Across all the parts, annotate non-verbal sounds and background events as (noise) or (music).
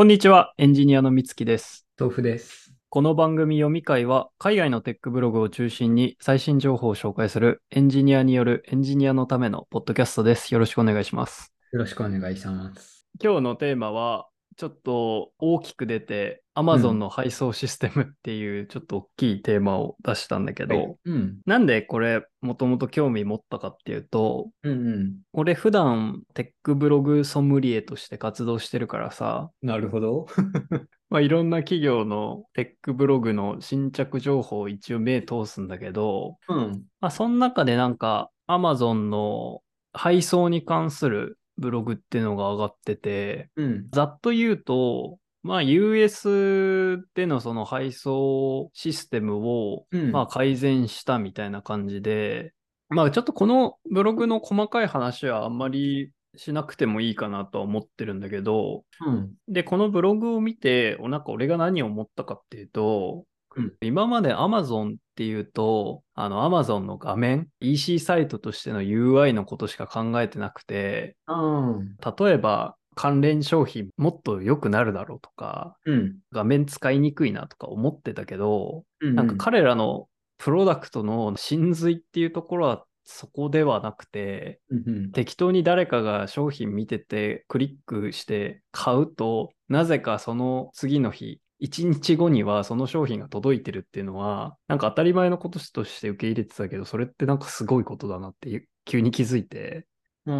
こんにちは、エンジニアのみつきです。豆腐です。この番組読み会は、海外のテックブログを中心に最新情報を紹介するエンジニアによるエンジニアのためのポッドキャストです。よろしくお願いします。よろしくお願いします。今日のテーマは、ちょっと大きく出て、Amazon の配送システムっていうちょっと大きいテーマを出したんだけど、うん。なんでこれもともと興味持ったかっていうと、うんうん。俺普段テックブログソムリエとして活動してるからさ、なるほど。(laughs) まあ、いろんな企業のテックブログの新着情報を一応目通すんだけど、うん。まあ、その中でなんか Amazon の配送に関するブログっていうのが上がってて、うん。ざっと言うと、まあ US でのその配送システムをうん。まあ改善したみたいな感じで、まあちょっとこのブログの細かい話はあんまりしなくてもいいかなとは思ってるんだけど、うん。で、このブログを見て、おなんか俺が何を思ったかっていうと、うん今まで Amazon っていうと、あの Amazon の画面、EC サイトとしての UI のことしか考えてなくて、うん。例えば関連商品もっと良くなるだろうとか、うん。画面使いにくいなとか思ってたけど、うん。なんか彼らのプロダクトの真髄っていうところはそこではなくて、うんうん。適当に誰かが商品見ててクリックして買うと、なぜかその次の日、1日後にはその商品が届いてるっていうのは、なんか当たり前のこととして受け入れてたけど、それってなんかすごいことだなって急に気づいて、う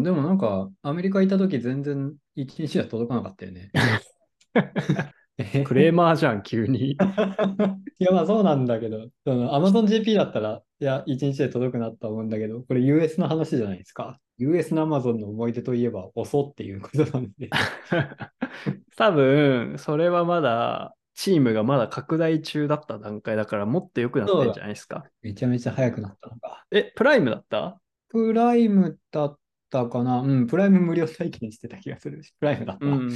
ん。でもなんか、アメリカ行った時全然一日は届かなかったよね。え (laughs) クレーマーじゃん、急に。(laughs) いや、まあそうなんだけど、その AmazonGP だったら、いや、一日で届くなとは思うんだけど、これ US の話じゃないですか。US の Amazon の思い出といえば遅っていうことなんで。(laughs) 多分、それはまだ、チームがまだ拡大中だった段階だから、もっと良くなってんじゃないですか。めちゃめちゃ早くなったのか。え、プライムだった？プライムだったかなうん、プライム無料体験してた気がするし、プライムだった。うん。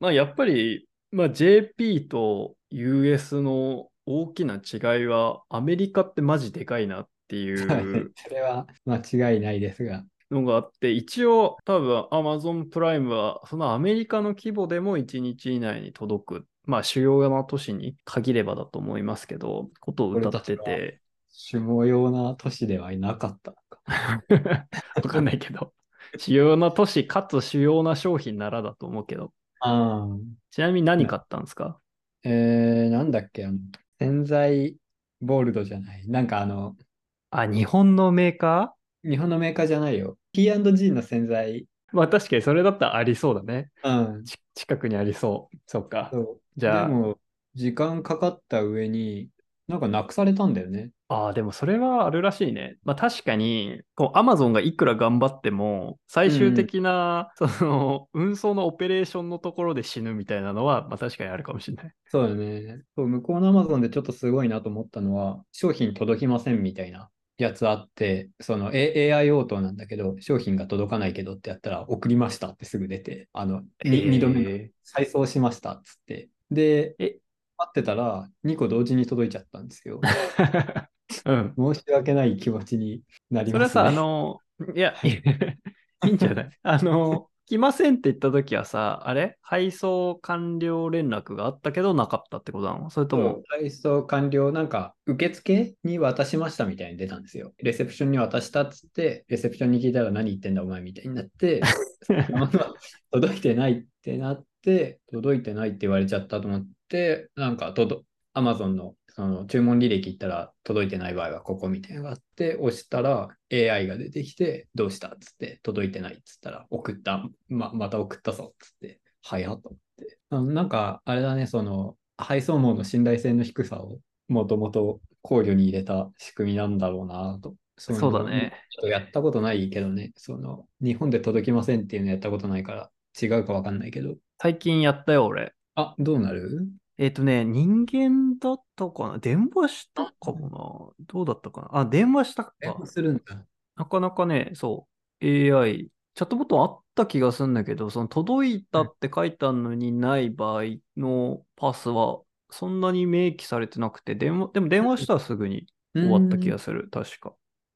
まあ、やっぱり、まあ、JP と US の大きな違いは、アメリカってマジでかいなってい、うそれは間違いないですが。のがあって、一応、多分 Amazon プライムは、そのアメリカの規模でも1日以内に届く、まあ、主要な都市に限ればだと思いますけど、ことを歌ってて、主要な都市ではいなかったのか。(laughs) わかんないけど、主要な都市かつ主要な商品ならだと思うけど、ああ。ちなみに何買ったんですか？えー、なんだっけ、あの、洗剤ボールドじゃない。なんかあの、あ、日本のメーカ日本のメーカーじゃないよ。P&G の洗剤。ーまあ確かにそれだったらありそうだね。うん。ち近くにありそう。そっか。じゃあでも、時間かかった上に、なんかなくされたんだよね。ああ、でもそれはあるらしいね。まあ確かに、こう、アマゾンがいくら頑張っても、最終的な、その、運送のオペレーションのところで死ぬみたいなのは、まあ確かにあるかもしれない。そうだね。そう、向こうの Amazon でちょっとすごいなと思ったのは、商品届きませんみたいなやつあって、その、A、AI 応答なんだけど、商品が届かないけどってやったら、送りましたってすぐ出て、あの、に二度目再送しましたっつって。で、え待ってたら、2個同時に届いちゃったんですよ。ー (laughs) うん。申し訳ない気持ちになりそれはさ、ますね。あの、(laughs) いや、いいんじゃない？あの、来ませんって言った時はさ、あれ？配送完了連絡があったけどなかったってことなの？それとも、配送完了、なんか、受付に渡しましたみたいに出たんですよ。レセプションに渡したっつって、レセプションに聞いたら何言ってんだお前みたいになって、(laughs) 届いてないってなって、届いてないって言われちゃったと思って、なんか、とど、アマゾンのその注文履歴行ったら届いてない場合はここみたいなのがあって、押したら AI が出てきて、どうしたっつって、届いてないっつったら、送った、ま、また送ったぞっつって、早っと思って。あなんか、あれだね、その、配送網の信頼性の低さをもともと考慮に入れた仕組みなんだろうなと。そうだね。ちょっとやったことないけどね、その、日本で届きませんっていうのやったことないから、違うかわかんないけど。最近やったよ、俺。あ、どうなる？えっ、とね、人間だったかな？電話したかもなどうだったかな？あ、電話したか。電話するんだ。なかなかね、そう、AI、チャットボットあった気がするんだけど、その届いたって書いてあるのにない場合のパスは、そんなに明記されてなくて、電話、でも電話したらすぐに終わった気がする、確か。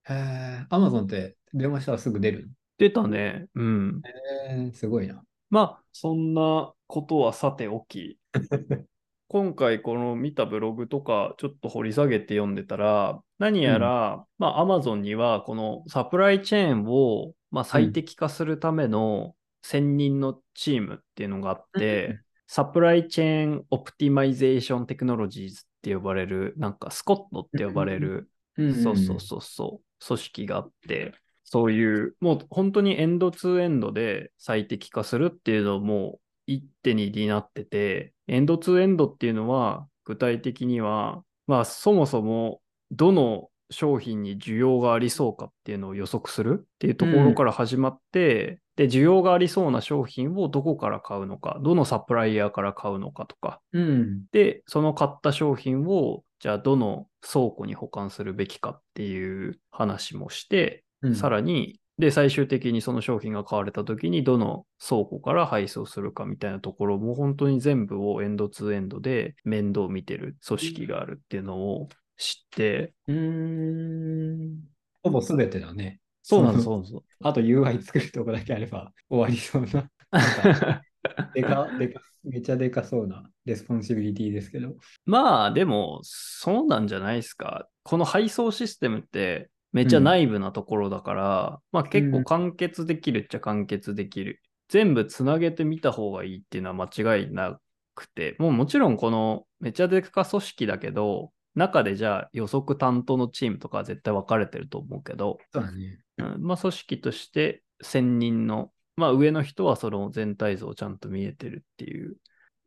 へえ、アマゾンって電話したらすぐ出る出たね。うん。えー、すごいな。まあ、そんなことはさておき、(laughs) 今回この見たブログとかちょっと掘り下げて読んでたら、何やら、まあ Amazon にはこのサプライチェーンをまあ最適化するための専任のチームっていうのがあって、うん Supply Chain Optimization Technologies って呼ばれる、なんか SCOT って呼ばれる、そうそうそうそう、組織があって、そういう、もう本当にエンドツーエンドで最適化するっていうのも一手に担ってて、エンドツーエンドっていうのは具体的には、まあそもそもどの商品に需要がありそうかっていうのを予測するっていうところから始まって、で、需要がありそうな商品をどこから買うのか、どのサプライヤーから買うのかとか、うん。で、その買った商品を、じゃあどの倉庫に保管するべきかっていう話もして、うん。さらに、で、最終的にその商品が買われた時にどの倉庫から配送するかみたいなところも本当に全部をエンドツー end で面倒見てる組織があるっていうのを知って、うーん。ほぼ全てだね。そうなんです、そそうなんです。あと UI 作るとこだけあれば終わりそうな。な (laughs) でか、でか、めちゃでかそうな responsibility ですけど。まあでも、そうなんじゃないですか。この配送システムってめっちゃ内部なところだから、まあ結構完結できるっちゃ完結できる。全部つなげてみた方がいいっていうのは間違いなくて、もうもちろんこのめちゃでか組織だけど、中でじゃあ予測担当のチームとかは絶対分かれてると思うけど、そうだね。うんまあ組織として専任の、まあ上の人はその全体像をちゃんと見えてるっていう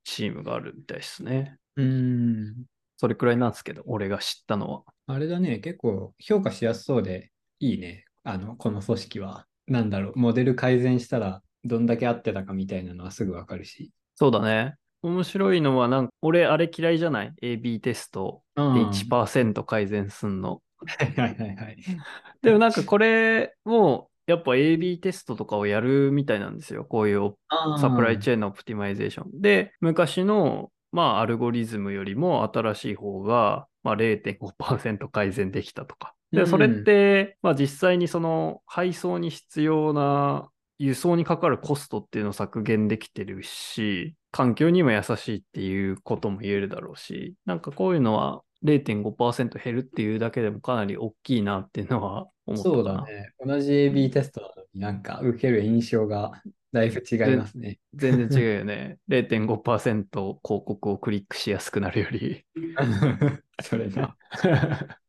チームがあるみたいですね。うーん。それくらいなんですけど、俺が知ったのは。あれだね、結構評価しやすそうでいいね。あの、この組織は。なんだろう、モデル改善したらどんだけ合ってたかみたいなのはすぐわかるし。そうだね。面白いのは、なんか、俺、あれ嫌いじゃない ?AB テストでうん1%改善すんの。はいはいはいはい。(laughs) でもなんかこれも、やっぱ AB テストとかをやるみたいなんですよ。こういうサプライチェェーンのオプティマイゼーション。で、昔の、まあ、アルゴリズムよりも新しい方が、まあ、0.5%改善できたとか。で、うんそれって、まあ、実際にその配送に必要な輸送にかかるコストっていうのを削減できてるし、環境にも優しいっていうことも言えるだろうし、なんかこういうのは0.5%減るっていうだけでもかなり大きいなっていうのは思った。そうだね。同じ AB テストなのになんか受ける印象がだいぶ違いますね。全然違うよね。(laughs) 0.5%広告をクリックしやすくなるより。(laughs) それな。(laughs)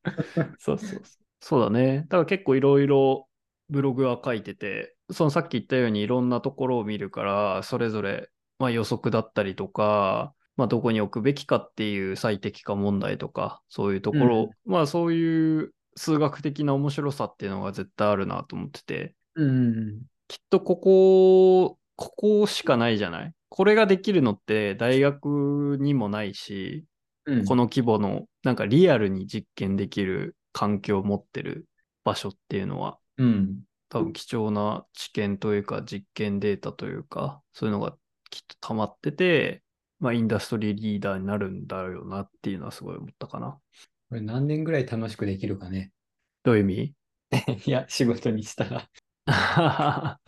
そうそうそう。そうだね。だから結構いろいろブログは書いてて、そのさっき言ったようにいろんなところを見るから、それぞれ、まあ、予測だったりとか、まあ、どこに置くべきかっていう最適化問題とか、そういうところ、まあそういう数学的な面白さっていうのが絶対あるなと思ってて、うん。きっとここ、ここしかないじゃない？これができるのって大学にもないし、うん、この規模のなんかリアルに実験できる環境を持ってる場所っていうのはうん。多分貴重な知見というか実験データというかそういうのがきっと溜まってて、まあインダストリーリーダーになるんだよなっていうのはすごい思ったかな。これ何年ぐらい楽しくできるかね。どういう意味？(laughs) いや、仕事にしたら。(laughs)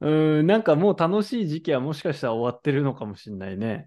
うーん、なんかもう楽しい時期はもしかしたら終わってるのかもしれないね。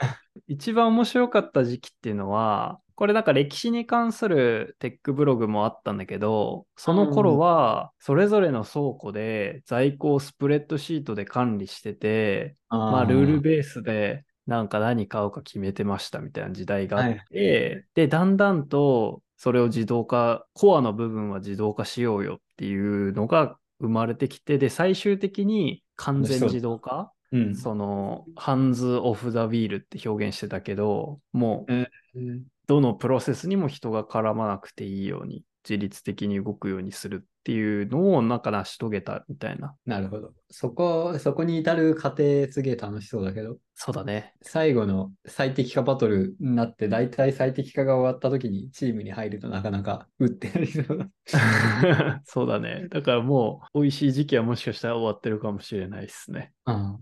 一番面白かった時期っていうのは、これなんか歴史に関するテックブログもあったんだけど、その頃はそれぞれの倉庫で在庫をスプレッドシートで管理してて、まあルールベースでなんか何買うか決めてましたみたいな時代があって、で、だんだんとそれを自動化、コアの部分は自動化しようよっていうのが生まれてきて、で、最終的に完全自動化うん。その、ハンズ・オフ・ザ・ウィールって表現してたけど、もう、うんどのプロセスにも人が絡まなくていいように、自律的に動くようにするっていうのをなんか成し遂げたみたいな。なるほど。そこ、そこに至る過程すげえ楽しそうだけど、そうだね。最後の最適化バトルになって、大体最適化が終わった時にチームに入るとなかなか打ってなりそうだ。(laughs) そうだね。だからもう、美味しい時期はもしかしたら終わってるかもしれないですね。うん。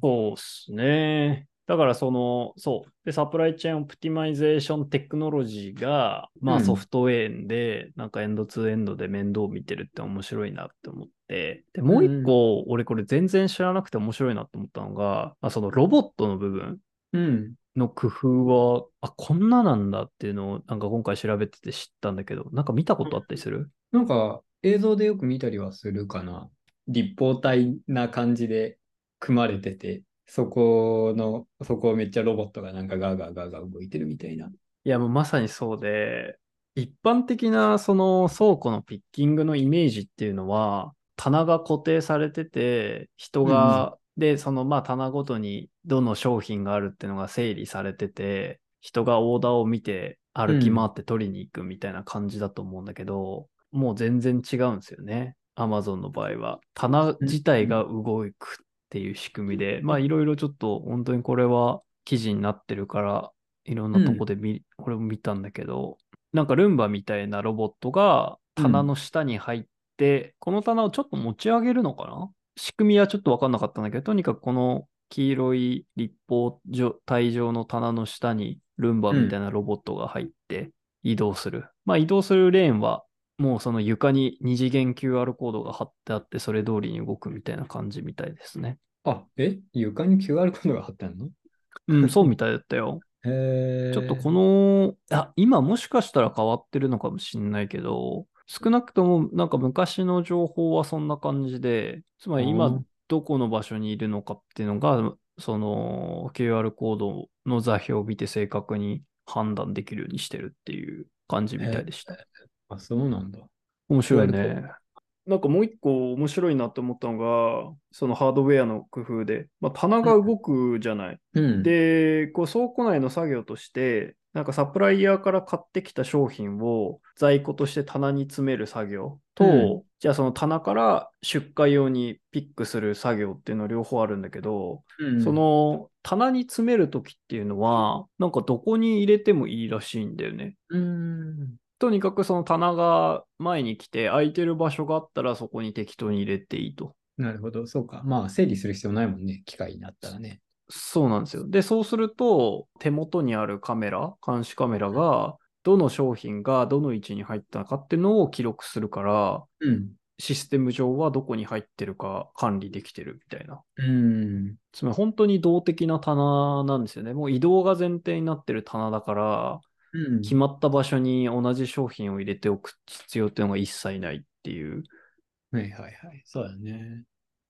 そうっすね。だからその、そう。で、 Supply Chain Optimization Technology が、まうんあソフトウェアで、なんか end-to-end で面倒見てるって面白いなって思って。で、もう一個、俺これ全然知らなくて面白いなって思ったのが、まあ、そのロボットの部分うん。の工夫は、あ、こんななんだっていうのを、なんか今回調べてて知ったんだけど、なんか見たことあったりする？なんか映像でよく見たりはするかな。立方体な感じで組まれてて、そこの、そこをめっちゃロボットがなんかガーガーガーガー動いてるみたいな。いや、もうまさにそうで、一般的なその倉庫のピッキングのイメージっていうのは、棚が固定されてて、人が、で、そのまあ棚ごとにどの商品があるっていうのが整理されてて、人がオーダーを見て歩き回って取りに行くみたいな感じだと思うんだけど、もう全然違うんですよね。Amazon の場合は。棚自体が動くっていう仕組みで、まあいろいろちょっと本当にこれは記事になってるから、いろんなとこで見、これも見たんだけど、なんかルンバみたいなロボットが棚の下に入って、この棚をちょっと持ち上げるのかな？仕組みはちょっとわかんなかったんだけど、とにかくこの黄色い立方体状の棚の下にルンバみたいなロボットが入って移動する。まあ移動するレーンはもうその床に二次元 QR コードが貼ってあって、それ通りに動くみたいな感じみたいですね。あ、え？床に QR コードが貼ってあるの？うん、(laughs) そうみたいだったよ。へーちょっとこの、あ、今もしかしたら変わってるのかもしんないけど、少なくともなんか昔の情報はそんな感じで、つまりあ今ーどこの場所にいるのかっていうのが、その QR コードの座標を見て正確に判断できるようにしてるっていう感じみたいでした。あ、そうなんだ。面白いね。なんかもう一個面白いなって思ったのが、そのハードウェアの工夫で、まあ、棚が動くじゃない。うん。で、こう倉庫内の作業として、なんかサプライヤーから買ってきた商品を在庫として棚に詰める作業と、うんじゃあその棚から出荷用にピックする作業っていうのは両方あるんだけど、うんそ、の棚に詰めるときっていうのは、なんかどこに入れてもいいらしいんだよね。うん。とにかくその棚が前に来て空いてる場所があったらそこに適当に入れていいと。なるほど。そうか。まあ、整理する必要ないもんね。機械になったらね。そうなんですよ。で、そうすると、手元にあるカメラ、監視カメラが、どの商品がどの位置に入ったかっていうのを記録するから、うん。システム上はどこに入ってるか管理できてるみたいな。うん。つまり本当に動的な棚なんですよね。もう移動が前提になってる棚だから、うん。決まった場所に同じ商品を入れておく必要っていうのが一切ないっていう、はいはいはい。そうだね。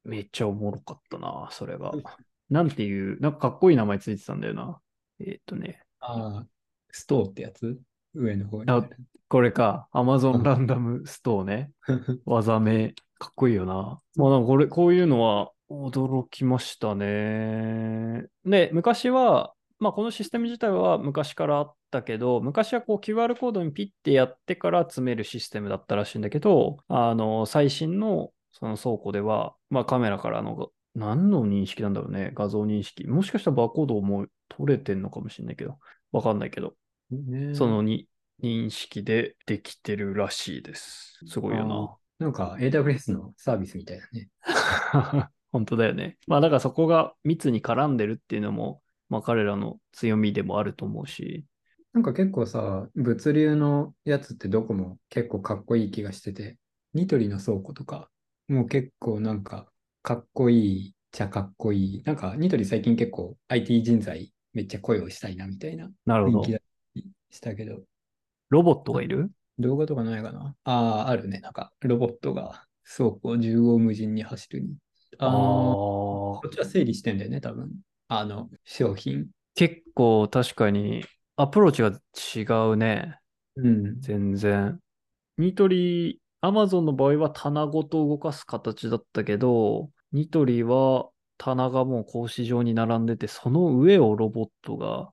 めっちゃおもろかったな、それがうん。なんていう、なんかかっこいい名前ついてたんだよな。えーっとね。ああ、ストーってやつ？上の方に。あこれか、Amazon ランダムストアね。(laughs) 技名、かっこいいよな。まあなんかこれ、こういうのは驚きましたね。で、昔は、まあこのシステム自体は昔からあったけど、昔はこう QR コードにピッてやってから詰めるシステムだったらしいんだけど、あの、最新のその倉庫では、まあカメラからの、何の認識なんだろうね、画像認識。もしかしたらバーコードも取れてんのかもしれないけど、わかんないけど、ねそのに認識でできてるらしいです。すごいよなんか AWS のサービスみたいだね。な。(laughs) 本当だよね。まあだからそこが密に絡んでるっていうのも、まあ彼らの強みでもあると思うし。なんか結構さ、物流のやつってどこも結構かっこいい気がしてて、ニトリの倉庫とか、もう結構なんかかっこいいっちゃかっこいい。なんかニトリ最近結構 IT 人材めっちゃ声をしたいなみたいななるほどしたけど、ロボットがいる？動画とかないかな？ああ、あるね。なんかロボットが倉庫を縦横無尽に走るに。あのあこっちは整理してんだよね、多分。あの、商品？結構確かにアプローチが違うね。うん。全然。ニトリ、アマゾンの場合は棚ごと動かす形だったけど、ニトリは棚がもう格子状に並んでて、その上をロボットが。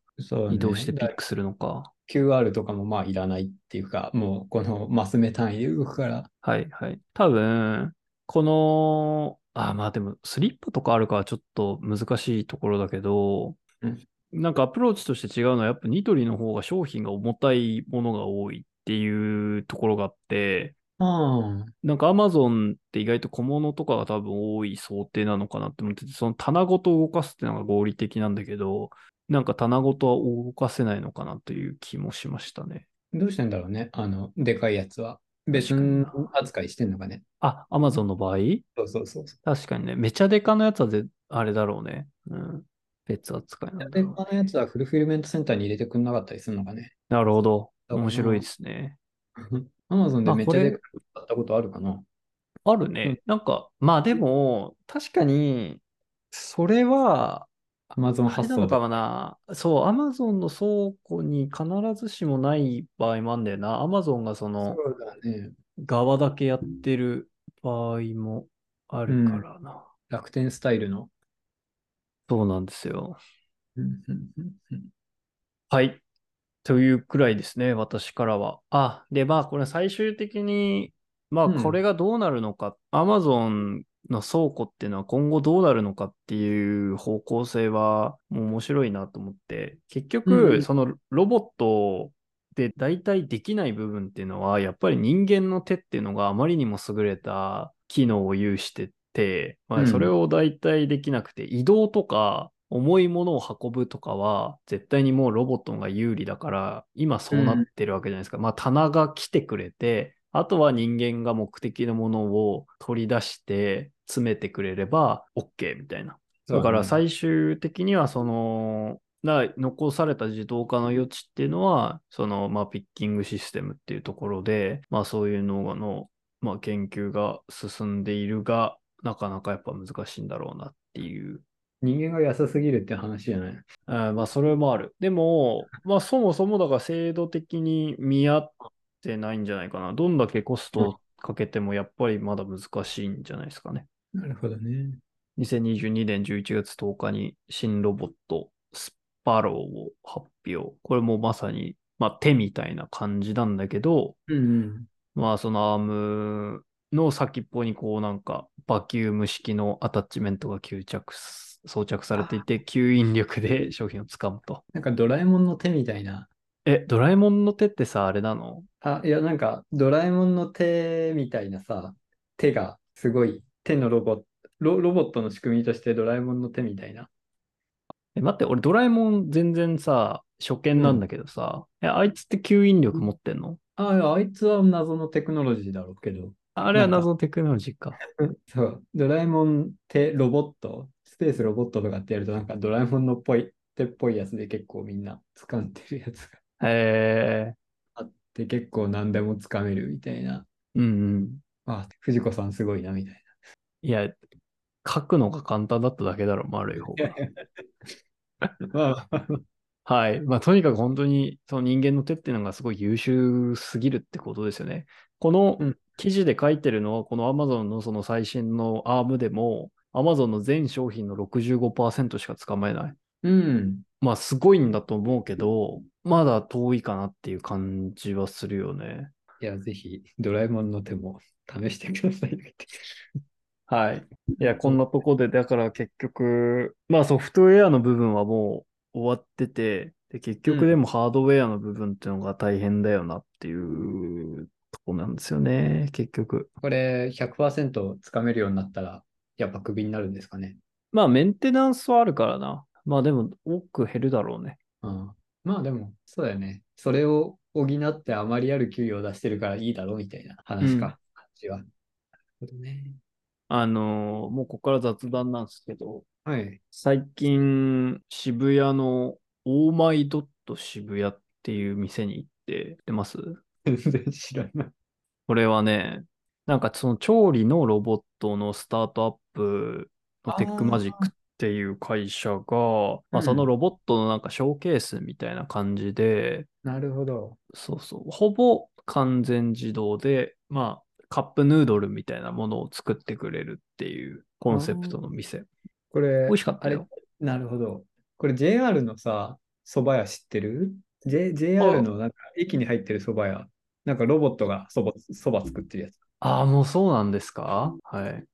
移動してピだックするのか。QR とかもまあいらないっていうか、もうこのマス目単位で動くから。はいはい。多分、この、あ、まあでも、スリッパとかあるからちょっと難しいところだけど、うんなんかアプローチとして違うのは、やっぱニトリの方が商品が重たいものが多いっていうところがあって、ああ、なんか Amazon って意外と小物とかが多分多い想定なのかなって思ってて、その棚ごと動かすっていうのが合理的なんだけど、なんか棚ごとは動かせないのかなという気もしましたね。どうしてんだろうね。あの、でかいやつは。別にな扱いしてんのかね。あ、Amazon の場合？そうそうそうそ確かにね。めちゃデカのやつはぜあれだろうね。うん。別扱いなんう。で、だろう他のやつはフルフィルメントセンターに入れてくんなかったりするのかね。なるほど。面白いですね。アマゾンでめっちゃあこれでかく買ったことあるかな。あるね。なんか、まあでも、確かに、それは、アマゾンあれなのか。もな。そう、アマゾンの倉庫に必ずしもない場合もあるんだよな。アマゾンがそのそうだね。側だけやってる場合もあるからな。楽天スタイルの。そうなんですよ。うんうんうんうんはい。というくらいですね、私からは。あ、で、まあ、これ最終的に、まあ、うんこれがどうなるのか、Amazon の倉庫っていうのは今後どうなるのかっていう方向性はもう面白いなと思って、結う局、ん。そのロボットで大体できない部分っていうのは、やっぱり人間の手っていうのがあまりにも優れた機能を有してて、まあ、うん。それを大体できなくて、移動とか重いものを運ぶとかは、絶対にもうロボットが有利だから、今そうなってるわけじゃないですか。まあ、棚が来てくれて、あとは人間が目的のものを取り出して詰めてくれれば OK みたいな。だから最終的にはその、な残された自動化の余地っていうのは、その、まあ、ピッキングシステムっていうところで、まあ、そういうのの、まあ、研究が進んでいるが、なかなかやっぱ難しいんだろうなっていう。人間が安すぎるって話じゃない？あーまあ、それもある。でも、まあ、そもそもだから制度的に見合ってないんじゃないかな。どんだけコストをかけても、やっぱりまだ難しいんじゃないですかね。なるほどね。2022年11月10日に新ロボットスパローを発表。これもまさに、まあ、手みたいな感じなんだけど、うんうん。まあそのアームの先っぽにこうなんかバキューム式のアタッチメントが吸着す、装着されていて、吸引力で商品をつかむと。なんかドラえもんの手みたいな。え、ドラえもんの手ってさ、あれなの？あ、いや、なんかドラえもんの手みたいなさ、手がすごい手のロボット、ロロボットの仕組みとしてドラえもんの手みたいな。え、待って、俺ドラえもん全然さ、初見なんだけどさ、え、あいつって吸引力持ってんの？ああいつは謎のテクノロジーだろうけど。あれは謎のテクノロジーか。(laughs) そう、ドラえもん手ロボット、スペースロボットとかってやるとなんかドラえもんのっぽい手っぽいやつで結構みんな掴んでるやつがへえあって結構何でも掴めるみたいな。うんうん。あ、藤子さんすごいなみたいいや、書くのが簡単だっただけだろ、丸い方が。な。(laughs) まあ、はい。まあ、とにかく本当に、その人間の手っていうのがすごい優秀すぎるってことですよね。このうん記事で書いてるのは、この Amazon のその最新の ARM でも、Amazon の全商品の65%しか捕まえない。うん。まあ、すごいんだと思うけど、まだ遠いかなっていう感じはするよね。いや、ぜひドラえもんの手も試してください。はい。いや、こんなとこで、だから結局、まあソフトウェアの部分はもう終わってて、で結局でもハードウェアの部分っていうのが大変だよなっていうとこなんですよね、結局。これ100%つかめるようになったら、やっぱクビになるんですかね。まあメンテナンスはあるからな。まあでも多く減るだろうね。うん、まあでも、そうだよね。それを補ってあまりある給与を出してるからいいだろうみたいな話か、うん感じは。なるほどね。あのーもうここから雑談なんですけど、はい。最近渋谷のオーマイドット渋谷っていう店に行って、出ます？全然知らない。これはね、なんかその調理のロボットのスタートアップのテックマジックっていう会社が、まあ、そのロボットのなんかショーケースみたいな感じで、なるほど。そうそう、ほぼ完全自動で、まあ、カップヌードルみたいなものを作ってくれるっていうコンセプトの店。これ、美味しかったあれよ。、なるほど。これ JR のさ、蕎麦屋知ってる、J、?JR のなんか駅に入ってる蕎麦屋。なんかロボットが蕎麦、蕎麦作ってるやつ。ああ、もうそうなんですか？はい。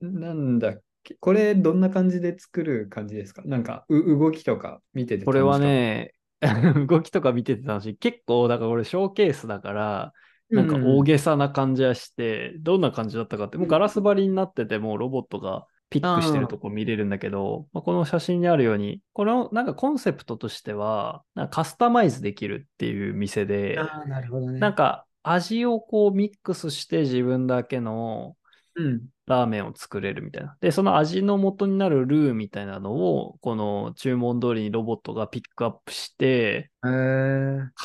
なんだっけ？これどんな感じで作る感じですか？なんかう動きとか見ててこれはね、(laughs) 動きとか見てて楽しい。結構、だから俺ショーケースだから、なんか大げさな感じはして、どんな感じだったかって、もうガラス張りになってて、もうロボットがピックしてるとこ見れるんだけど、まあ、この写真にあるように、このなんかコンセプトとしては、なんかカスタマイズできるっていう店で、ああ、なるほどね。なんか味をこうミックスして自分だけのうん。ラーメンを作れるみたいな。で、その味の元になるルーみたいなのを、この注文通りにロボットがピックアップして。カ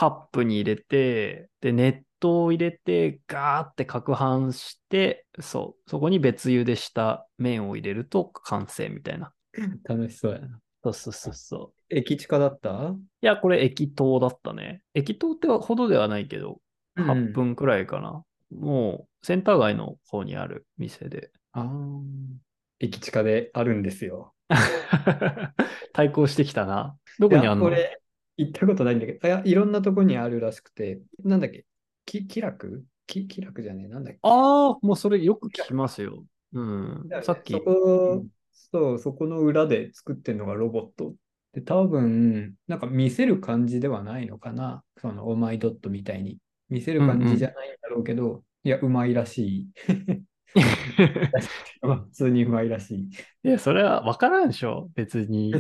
ップに入れて、で、熱湯を入れて、ガーって攪拌して、そう、そこに別茹でした麺を入れると完成みたいな。(laughs) 楽しそうやな。そうそうそうそう。駅近だった？いや、これ液糖だったね。液糖ってほどではないけど、8。分くらいかな。もう、センター街の方にある店で。ああ。駅近であるんですよ。(laughs) 対抗してきたな。どこにあんの？いやこれ、行ったことないんだけど、いや、いろんなとこにあるらしくて、なんだっけ、き、気楽？き気楽じゃねえ、なんだっけ？ああ、もうそれよく聞きますよ。うん。ねさっき。そこ、そう、そこの裏で作ってるのがロボット。で、多分、なんか見せる感じではないのかな？その、オーマイドットみたいに。見せる感じじゃないんだろうけど、いや、うまいらしい。(laughs) 普通にうまいらしい。いや、それは分からんでしょ？別に、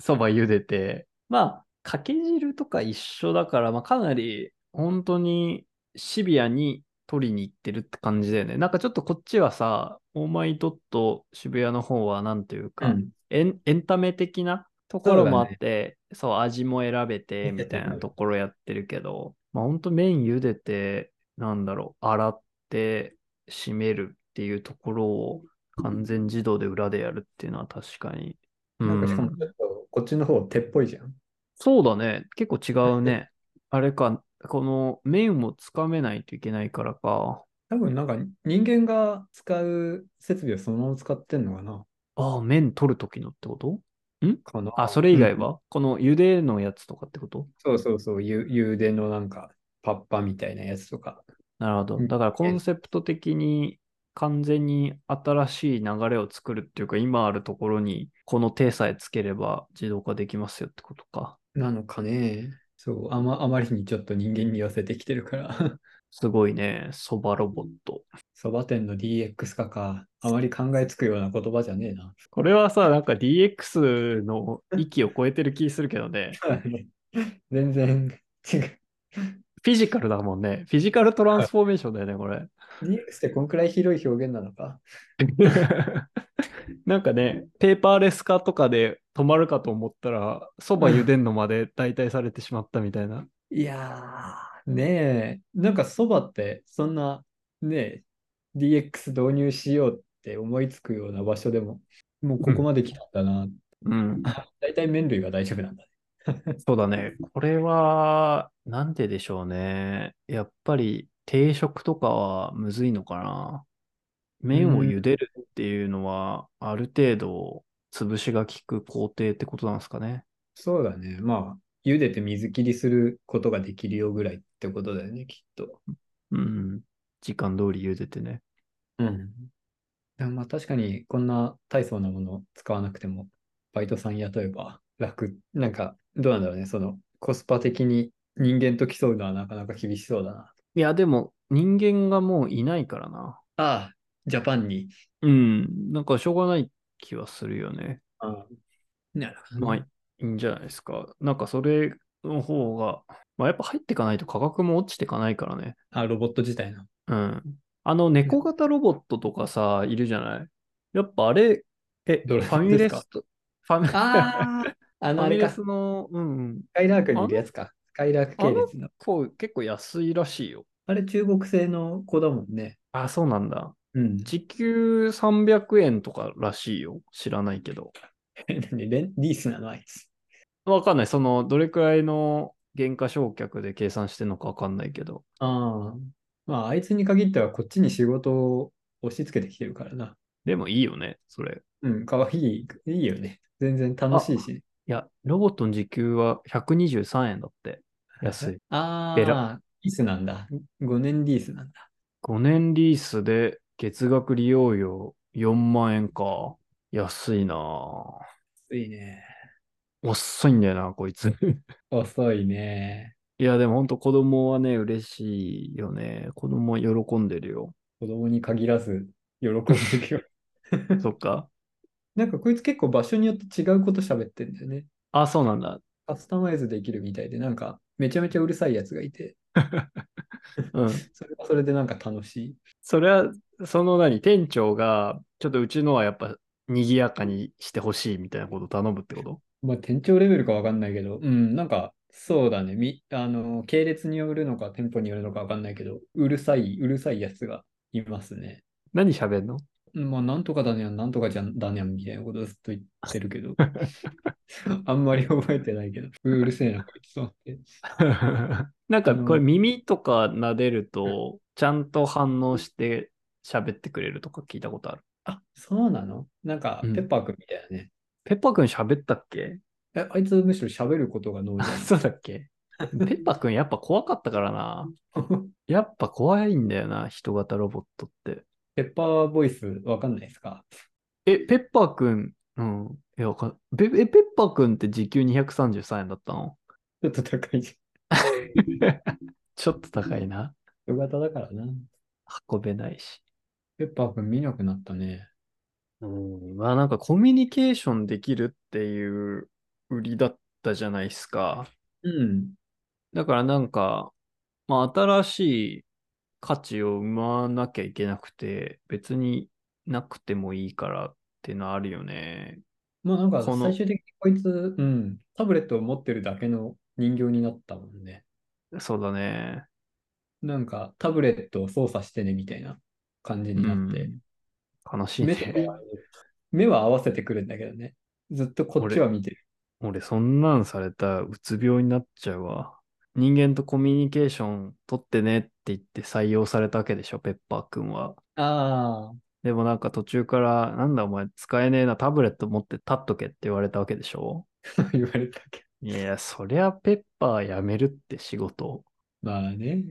そば茹でて。まあ、かけ汁とか一緒だから、まあ、かなり、本当にシビアに取りに行ってるって感じだよね。なんかちょっとこっちはさ、オーマイドット渋谷の方は、なんていうか、うん。エンエンタメ的なところもあって、そう,、味も選べてみたいなところやってるけど、まあほんと麺茹でて、なんだろう、洗って、締めるっていうところを完全自動で裏でやるっていうのは確かに。なんかしかもうんちょっと、こっちの方手っぽいじゃん。そうだね。結構違うね。あれか、この麺をつかめないといけないからか。多分なんか人間が使う設備をそのまま使ってんのかなああ、麺取るときのってこと？かなあ、それ以外うんは、この茹でのやつとかってこと？そうそうそう、ゆ茹でのなんかパッパみたいなやつとか。なるほど。うんだからコンセプト的に完全に新しい流れを作るっていうか、今あるところにこの手さえつければ自動化できますよってことか。なのかね。そう、あま (laughs) あまりにちょっと人間に寄せてきてるから。すごいね。そばロボット。そば店の DX 化か。あまり考えつくような言葉じゃねえな。これはさ、なんか DX の域を超えてる気するけど (laughs) ね。全然違う。フィジカルだもんね。フィジカルトランスフォーメーションだよね、これ。DX ってこんくらい広い表現なのか？(laughs) なんかね、ペーパーレス化とかで止まるかと思ったら、そば茹でんのまで代替されてしまったみたいな。いやー、ねえ、なんかそばってそんなねえ、DX 導入しようって思いつくような場所でも、もうここまで来たんだな。うん。(laughs) 大体麺類は大丈夫なんだね。(laughs) そうだね。これは、なんででしょうね。やっぱり定食とかはむずいのかな。麺を茹でるっていうのは、ある程度潰しが効く工程ってことなんですかね。そうだね。まあ、茹でて水切りすることができるよぐらいってことだよね、きっと。うん。時間通り茹でてね。うん。でもまあ確かにこんな大層なもの使わなくても、バイトさん雇えば楽。なんか、どうなんだろうね。そのコスパ的に人間と競うのはなかなか厳しそうだな。いや、でも人間がもういないからな。ああ、ジャパンに。うん。なんかしょうがない気はするよね。ああなるほどまあ、いいんじゃないですか。なんかそれの方が、まあやっぱ入っていかないと価格も落ちていかないからね。あ、ロボット自体の。うん。あの、猫型ロボットとかさ、いるじゃない？やっぱあれ、え、どれファミレスと、ファミああ、あフの、あれか、ァミレススの、うんうん。カイラークにいるやつか。スカイラーク系列の。こう結構安いらしいよ。あれ中国製の子だもんね。あ、そうなんだ。うん。時給300円とからしいよ。知らないけど。(laughs) 何？レンリースなのあいつ。わかんない。その、どれくらいの原価償却で計算してんのかわかんないけど。ああ。まあ、あいつに限ってはこっちに仕事を押し付けてきてるからな。でもいいよね、それ。うん、かわいい、いいよね。全然楽しいし。いや、ロボットの時給は123円だって。安い。あベあ、リースなんだ。5年リースなんだ。5年リースで月額利用料4万円か。安いなぁいいね。遅いんだよな、こいつ。遅いね。いや、でも本当子供はね、嬉しいよね。子供は喜んでるよ。子供に限らず喜んでるよ。(laughs) そっか。なんかこいつ結構場所によって違うこと喋ってんだよね。あ、そうなんだ。カスタマイズできるみたいで、なんかめちゃめちゃうるさいやつがいて、(laughs) うん。(laughs) それはそれでなんか楽しい。それは、その何、店長が、ちょっとうちのはやっぱ、賑やかにしてほしいみたいなことを頼むってこと？まあ店長レベルかわかんないけど、うん、なんかそうだね。み、あの、系列によるのか店舗によるのかわかんないけど、うるさい、うるさいやつがいますね。何喋んの？まあ、なんとかだねやん、なんとかじゃんだねやんみたいなことをずっと言ってるけど、(laughs) あんまり覚えてないけど、うるせえな、こいつと思って。(laughs) なんかこれ耳とか撫でると、ちゃんと反応して喋ってくれるとか聞いたことある？あ、そうなの？なんか、うんペッパーくんみたいなね。ペッパーくん喋ったっけ？え、あいつむしろ喋ることが脳あじゃ (laughs) そうだっけ？ペッパーくんやっぱ怖かったからな。ん。やっぱ怖いんだよな、人型ロボットって。ペッパーボイスわかんないですか？え、ペッパーくん、うん。いや、わかんペえペッパーくんって時給233円だったの？ちょっと高いじ (laughs) ちょっと高いな。ゃん。人型だからな。運べないし。ペッパーくん見なくなったね。うん。まあなんかコミュニケーションできるっていう売りだったじゃないですか。うん。だからなんか、まあ新しい価値を生まなきゃいけなくて、別になくてもいいからってのはあるよね。まあなんか最終的にこいつ、うん、タブレットを持ってるだけの人形になったもんね。そうだね。なんかタブレットを操作してねみたいな感じになって。うん悲しいね。か目は合わせてくるんだけどね。ずっとこっちは見てる。俺、そんなんされたらうつ病になっちゃうわ。人間とコミュニケーション取ってねって言って採用されたわけでしょ、ペッパーくんは。あでもなんか途中から、なんだお前使えねえな、タブレット持って立っとけって言われたわけでしょ？あ、(laughs) 言われたけど。いや、そりゃペッパーやめるって仕事。まあね。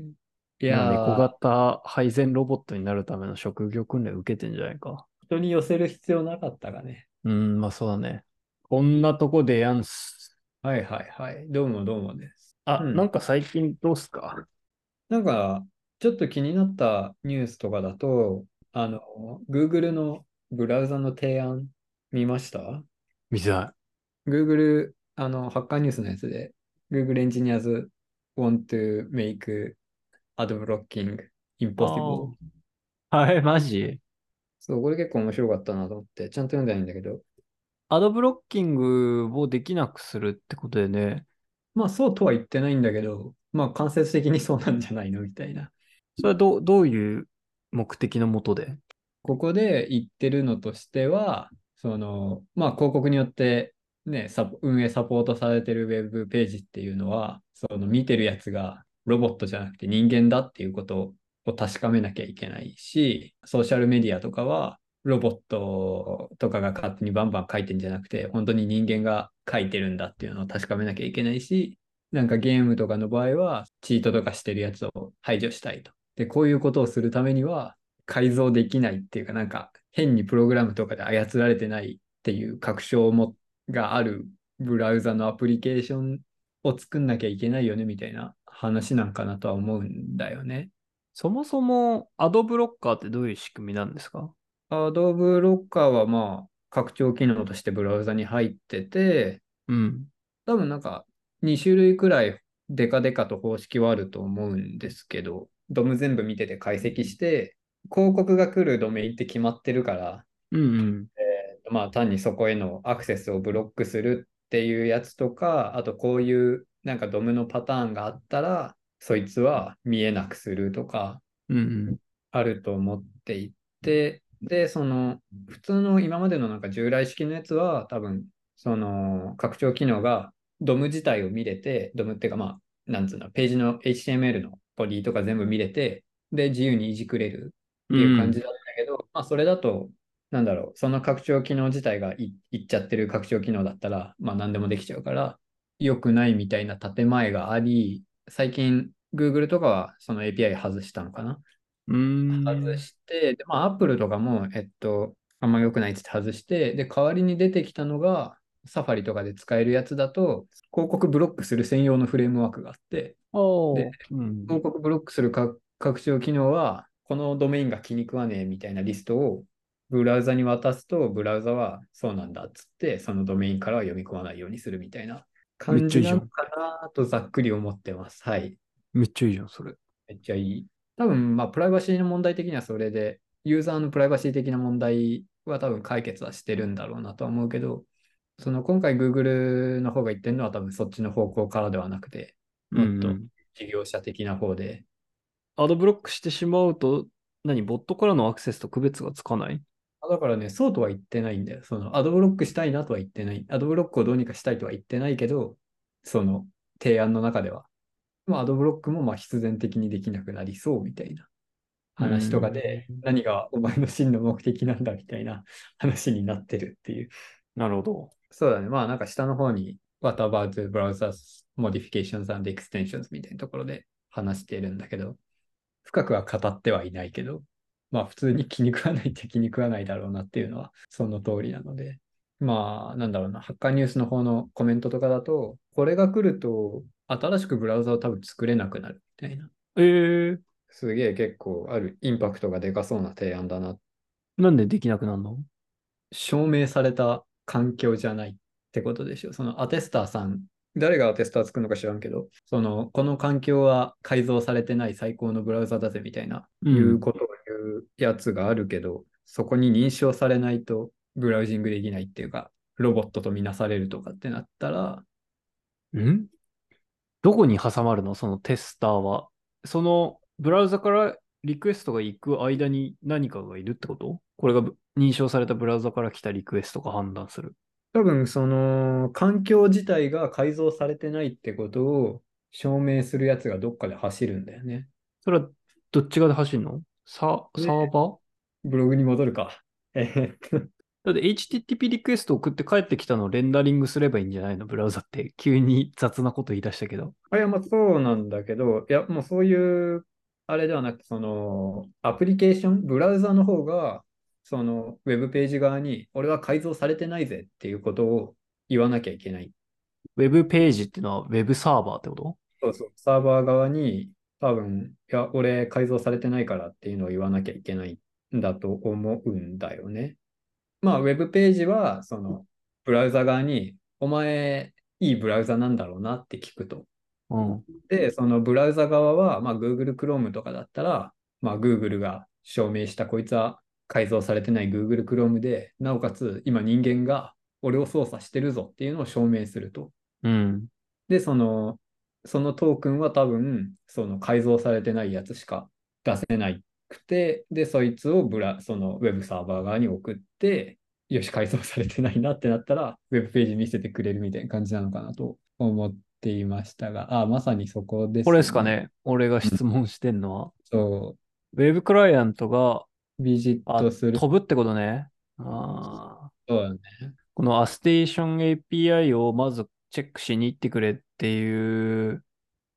いいや、猫型配膳ロボットになるための職業訓練受けてんじゃないか。人に寄せる必要なかったがね。うん、まあそうだね。こんなとこでやんす。はいはいはい。どうもどうもです。あ、うんなんか最近どうすか？なんか、ちょっと気になったニュースとかだと、あの、Google のブラウザの提案見ました？見せない ?Google、あの、ハッカーニュースのやつで、Google Engineers want to make ad blocking impossible. はい、マジ？そう、これ結構面白かったなと思って、ちゃんと読んでないんだけど、アドブロッキングをできなくするってことでね。まあそうとは言ってないんだけど、まあ間接的にそうなんじゃないの？みたいな。それはどうどういう目的のもとで？ここで言ってるのとしては、その、まあ広告によってね、運営サポートされてるウェブページっていうのは、その見てるやつがロボットじゃなくて人間だっていうことを確かめなきゃいけないし、ソーシャルメディアとかは、ロボットとかが勝手にバンバン書いてんじゃなくて、本当に人間が書いてるんだっていうのを確かめなきゃいけないし、なんかゲームとかの場合は、チートとかしてるやつを排除したいと。で、こういうことをするためには、改造できないっていうか、なんか変にプログラムとかで操られてないっていう確証もがあるブラウザのアプリケーションを作んなきゃいけないよねみたいな話なんかなとは思うんだよね。そもそもアドブロッカーってどういう仕組みなんですか？Adobe Locker はまあ拡張機能としてブラウザに入ってて、うん。多分なんか2種類くらいデカデカと方式はあると思うんですけど、ドム全部見てて解析して、広告が来るドメインって決まってるから、うんうん。まあ単にそこへのアクセスをブロックするっていうやつとか、あとこういうなんかドムのパターンがあったら、そいつは見えなくするとかうんうん。あると思っていて、で、その普通の今までのなんか従来式のやつは多分その拡張機能がドム自体を見れて、ドムっていうかまあ、なんつうの、ページの HTML のボディとか全部見れて、で、自由にいじくれるっていう感じだったけど、まあそれだと、なんだろう、その拡張機能自体がいいっちゃってる拡張機能だったら、まあ何でもできちゃうから、良くないみたいな建前があり、最近 Google とかはその API 外したのかな。外して、でまあ Apple とかも、えっと、あんま良くないって外して、で、代わりに出てきたのが、サファリとかで使えるやつだと、広告ブロックする専用のフレームワークがあって、おでうん。広告ブロックするか拡張機能は、このドメインが気に食わねえみたいなリストをブラウザに渡すと、ブラウザはそうなんだっつって、そのドメインからは読み込まないようにするみたいな感じなのかなとざっくり思ってます。はい。めっちゃいいじゃん、それ。めっちゃいい。多分、まあ、プライバシーの問題的にはそれで、ユーザーのプライバシー的な問題は多分解決はしてるんだろうなとは思うけど、その今回 Google の方が言ってるのは多分そっちの方向からではなくて、もっとうん事業者的な方で、アドブロックしてしまうと、何、ボットからのアクセスと区別がつかない？あだからね、そうとは言ってないんだよ。そのアドブロックしたいなとは言ってない。アドブロックをどうにかしたいとは言ってないけど、その提案の中では。まあ、アドブロックもまあ必然的にできなくなりそうみたいな話とかでうん、何がお前の真の目的なんだみたいな話になってるっていう。なるほど。そうだね。まあなんか下の方に What about browsers modifications and extensions みたいなところで話してるんだけど、深くは語ってはいないけど、まあ普通に気に食わないって気に食わないだろうなっていうのはその通りなので、まあなんだろうな、ハッカーニュースの方のコメントとかだと、これが来ると新しくブラウザを多分作れなくなるみたいな。えー、すげえ結構あるインパクトがでかそうな提案だな。なんでできなくなるの？証明された環境じゃないってことでしょ。そのアテスターさん、誰がアテスター作るのか知らんけど、その、この環境は改造されてない最高のブラウザだぜみたいな、うん。いうことを言うやつがあるけど、そこに認証されないとブラウジングできないっていうか、ロボットとみなされるとかってなったら、ん？どこに挟まるの？そのテスターは。そのブラウザからリクエストが行く間に何かがいるってこと？これがぶ認証されたブラウザから来たリクエストが判断する。多分その環境自体が改造されてないってことを証明するやつがどっかで走るんだよね。それはどっち側で走るの？サねサーバー？ブログに戻るか。えーっとだって HTTP リクエスト送って帰ってきたのをレンダリングすればいいんじゃないの？ブラウザって。急に雑なこと言い出したけど。あいや、まあそうなんだけど、いや、もうそういう、あれではなくて、その、アプリケーション、ブラウザの方が、その、ウェブページ側に、俺は改造されてないぜっていうことを言わなきゃいけない。ウェブページっていうのはウェブサーバーってこと？そうそう、サーバー側に、多分、いや、俺改造されてないからっていうのを言わなきゃいけないんだと思うんだよね。まあ、ウェブページは、その、ブラウザ側に、お前、いいブラウザなんだろうなって聞くと。うん。で、そのブラウザ側は、まあ、Google Chrome とかだったら、まあ、Google が証明したこいつは改造されてない Google Chrome で、なおかつ今人間が俺を操作してるぞっていうのを証明すると。うん。で、その、そのトークンは多分、その改造されてないやつしか出せないくて、で、そいつをブラ、そのウェブサーバー側に送って、よし、改造されてないなってなったら、ウェブページ見せてくれるみたいな感じなのかなと思っていましたが、あ、まさにそこです、これですか。ね俺が質問してんのは。そウェブクライアントがう、ビジッあトする。飛ぶってことね。あーそうだね。このアステーション API をまずチェックしに行ってくれっていう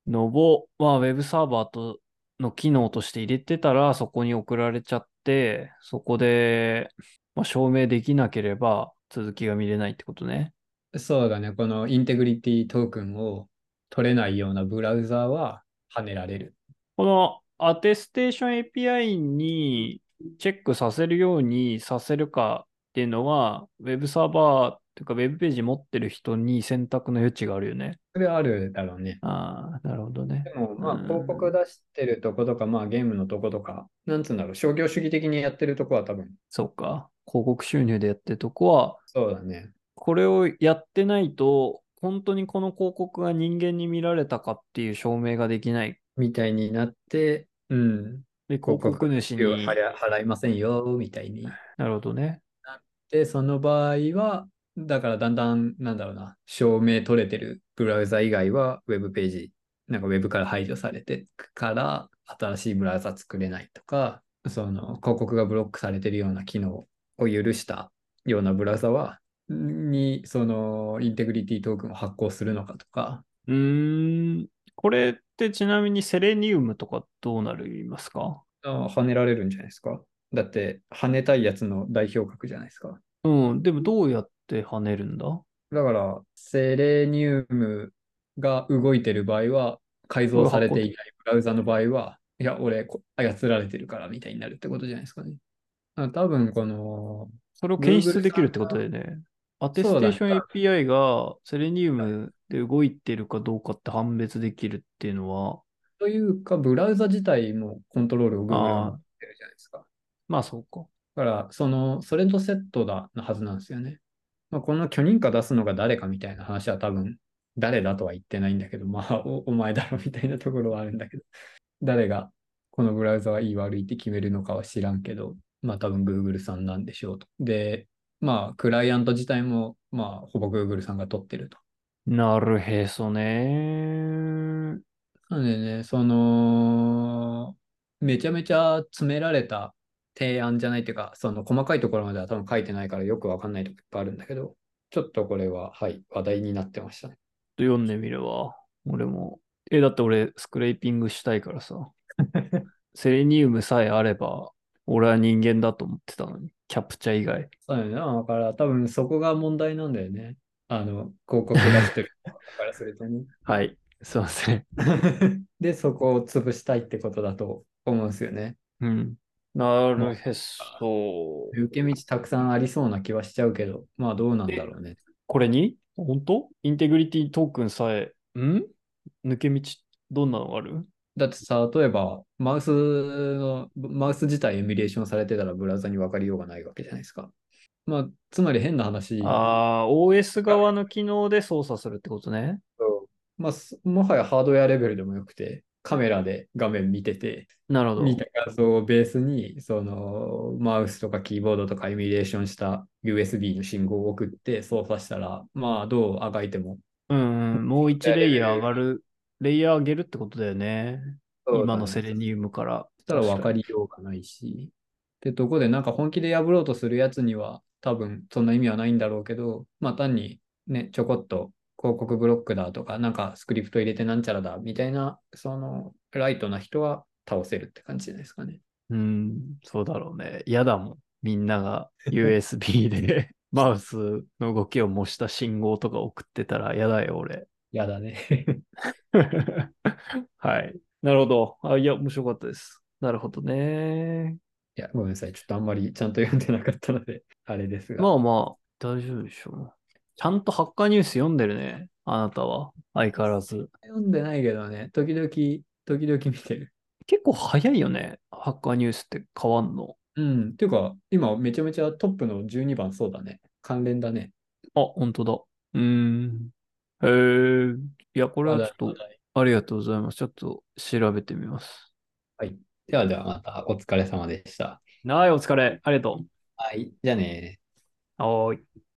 のを、まあ、ウェブサーバーとの機能として入れてたら、そこに送られちゃって、そこで、まあ、証明できなければ続きが見れないってことね。そうだね。このインテグリティトークンを取れないようなブラウザーは跳ねられる。このアテステーション API にチェックさせるようにさせるかっていうのは、ウェブサーバーっていうか、ウェブページ持ってる人に選択の余地があるよね。それはあるだろうね。ああ、なるほどね。でも、まあ、うん広告出してるとことか、まあ、ゲームのとことか、なんつうんだろう、商業主義的にやってるとこは多分、そうか。広告収入でやってるとこは、そうだね。これをやってないと、本当にこの広告が人間に見られたかっていう証明ができない。みたいになって、うん、で、広告主に、料払払いませんよ、みたいに。なるほどね。で、その場合は、だからだんだん、なんだろうな、証明取れてるブラウザ以外は、ウェブページ、なんかウェブから排除されてから、新しいブラウザ作れないとか、その広告がブロックされてるような機能を許したようなブラウザは、に、そのインテグリティトークンを発行するのかとか、うーん。これってちなみにセレニウムとかどうなりますか？あ跳ねられるんじゃないですか。だって、跳ねたいやつの代表格じゃないですか。うん。でもどうやって跳ねるんだ？だから、セレニウムが動いてる場合は、改造されていないブラウザの場合は、いや、俺、こ操られてるからみたいになるってことじゃないですかね。あ多分、この、それを検出できるってことだよね。アテステーション API がセレニウムで動いてるかどうかって判別できるっていうのは、というか、ブラウザ自体もコントロールを持ってるじゃないですか。まあそうか。だから、その、それとセットだのはずなんですよね。まあ、この許認可出すのが誰かみたいな話は多分、誰だとは言ってないんだけど、まあお、お前だろみたいなところはあるんだけど、誰がこのブラウザはいい悪いって決めるのかは知らんけど、まあ多分 Google さんなんでしょうと。で、まあ、クライアント自体も、まあ、ほぼ Google さんが取ってると。なるへそね。なんでね、その、めちゃめちゃ詰められた提案じゃないっていうか、その細かいところまでは多分書いてないからよくわかんないとこいっぱいあるんだけど、ちょっとこれは、はい、話題になってましたね。読んでみるわ。俺も。え、だって俺、スクレーピングしたいからさ。(laughs) セレニウムさえあれば、俺は人間だと思ってたのに。キャプチャ以外。そうだよね。だから多分そこが問題なんだよね。あの、広告出してる人からするとね。(laughs) はい。すいません。(laughs) で、そこを潰したいってことだと思うんですよね。うん。なるへそ。受け道たくさんありそうな気はしちゃうけど、まあどうなんだろうね。これに？本当？インテグリティトークンさえ、ん？抜け道、どんなのがある？だってさ、例えば、マウスの、マウス自体エミュレーションされてたらブラウザに分かりようがないわけじゃないですか。まあ、つまり変な話、ああ、OS 側の機能で操作するってことね。まあ、すもはやハードウェアレベルでもよくて、カメラで画面見てて、なるほど。見た画像をベースに、その、マウスとかキーボードとかエミュレーションした USB の信号を送って操作したら、まあ、どうあがいても。うんうん、(laughs) もう1レイヤー上がる、レイヤー上げるってことだよね。今のセレニウムから。そしたら分かりようがないし。ってとこで、なんか本気で破ろうとするやつには、多分そんな意味はないんだろうけど、まあ単にね、ちょこっと広告ブロックだとか、なんかスクリプト入れてなんちゃらだみたいな、そのライトな人は倒せるって感じですかね。うん、そうだろうね。嫌だもん。みんなが (laughs) USB でマウスの動きを模した信号とか送ってたら嫌だよ、俺。やだね。(laughs) はい。なるほど。あ、いや、面白かったです。なるほどね。いや、ごめんなさい。ちょっとあんまりちゃんと読んでなかったので、あれですが。まあまあ、大丈夫でしょう。ちゃんとハッカーニュース読んでるね。あなたは。相変わらず。読んでないけどね、時々、時々見てる。結構早いよね。ハッカーニュースって変わんの。うん。っていうか、今めちゃめちゃトップの12番そうだね。関連だね。あ、本当だ。うーん。へえ。いや、これはちょっと、ありがとうございます。ちょっと調べてみます。ではではまたお疲れ様でした。はい、お疲れ。ありがとはい。じゃあねう。はーい。